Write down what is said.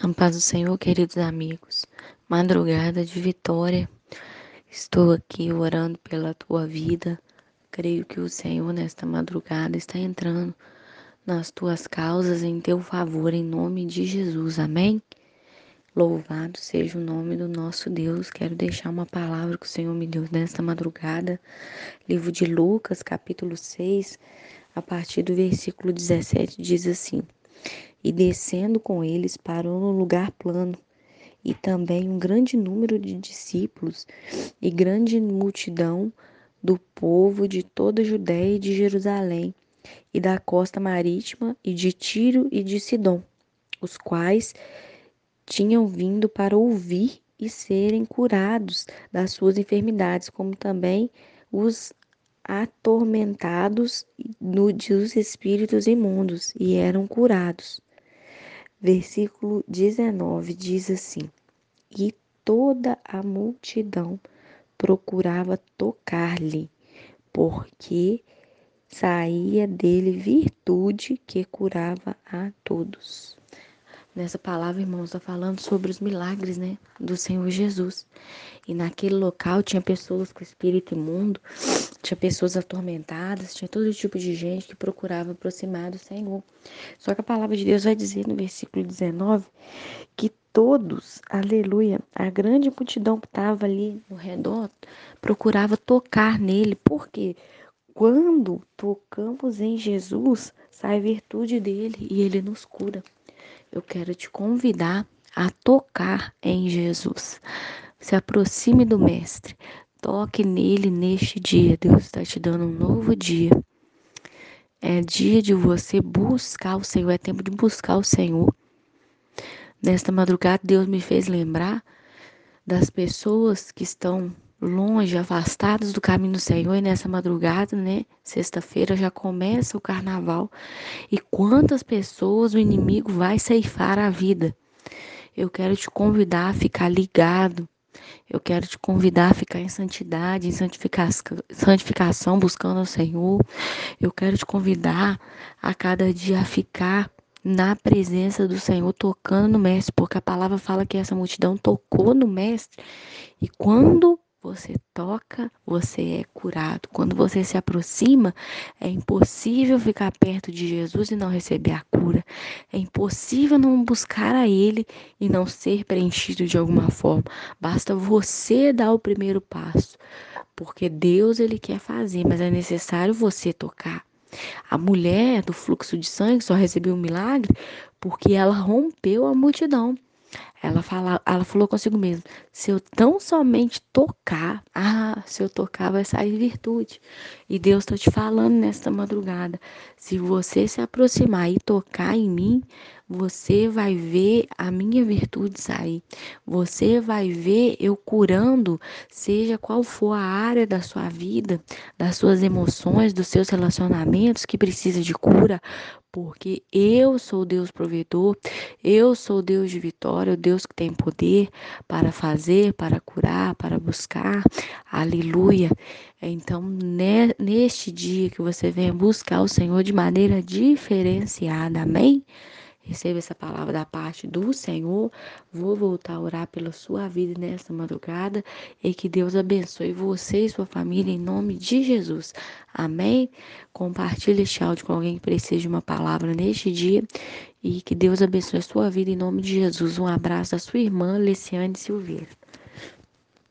A paz do Senhor, queridos amigos. Madrugada de vitória. Estou aqui orando pela tua vida. Creio que o Senhor, nesta madrugada, está entrando nas tuas causas em teu favor, em nome de Jesus. Amém? Louvado seja o nome do nosso Deus. Quero deixar uma palavra que o Senhor me deu nesta madrugada. Livro de Lucas, capítulo 6, a partir do versículo 17, diz assim e descendo com eles parou no lugar plano. E também um grande número de discípulos e grande multidão do povo de toda a Judéia e de Jerusalém, e da costa marítima, e de Tiro e de Sidom, os quais tinham vindo para ouvir e serem curados das suas enfermidades, como também os atormentados dos espíritos imundos, e eram curados versículo 19 diz assim: E toda a multidão procurava tocar-lhe, porque saía dele virtude que curava a todos. Nessa palavra, irmãos, está falando sobre os milagres, né, do Senhor Jesus. E naquele local tinha pessoas com espírito imundo, tinha pessoas atormentadas, tinha todo tipo de gente que procurava aproximar do Senhor. Só que a palavra de Deus vai dizer no versículo 19 que todos, aleluia, a grande multidão que estava ali no redor procurava tocar nele. Por quê? Quando tocamos em Jesus, sai virtude dele e ele nos cura eu quero te convidar a tocar em Jesus. Se aproxime do Mestre, toque nele neste dia. Deus está te dando um novo dia. É dia de você buscar o Senhor, é tempo de buscar o Senhor. Nesta madrugada, Deus me fez lembrar das pessoas que estão longe, afastados do caminho do Senhor, e nessa madrugada, né, sexta-feira já começa o carnaval. E quantas pessoas o inimigo vai ceifar a vida? Eu quero te convidar a ficar ligado. Eu quero te convidar a ficar em santidade, em santificação, buscando o Senhor. Eu quero te convidar a cada dia a ficar na presença do Senhor, tocando no Mestre, porque a palavra fala que essa multidão tocou no Mestre. E quando você toca, você é curado. Quando você se aproxima, é impossível ficar perto de Jesus e não receber a cura. É impossível não buscar a Ele e não ser preenchido de alguma forma. Basta você dar o primeiro passo, porque Deus ele quer fazer, mas é necessário você tocar. A mulher do fluxo de sangue só recebeu um milagre porque ela rompeu a multidão. Ela, fala, ela falou consigo mesma: se eu tão somente tocar, ah, se eu tocar vai sair virtude. E Deus está te falando nesta madrugada: se você se aproximar e tocar em mim, você vai ver a minha virtude sair. Você vai ver eu curando, seja qual for a área da sua vida, das suas emoções, dos seus relacionamentos que precisa de cura, porque eu sou Deus provedor, eu sou Deus de vitória, o Deus que tem poder para fazer, para curar, para buscar. Aleluia. Então, neste dia que você venha buscar o Senhor de maneira diferenciada, amém? Receba essa palavra da parte do Senhor. Vou voltar a orar pela sua vida nesta madrugada e que Deus abençoe você e sua família em nome de Jesus. Amém? Compartilhe este áudio com alguém que precisa de uma palavra neste dia e que Deus abençoe a sua vida em nome de Jesus. Um abraço da sua irmã Leciane Silveira.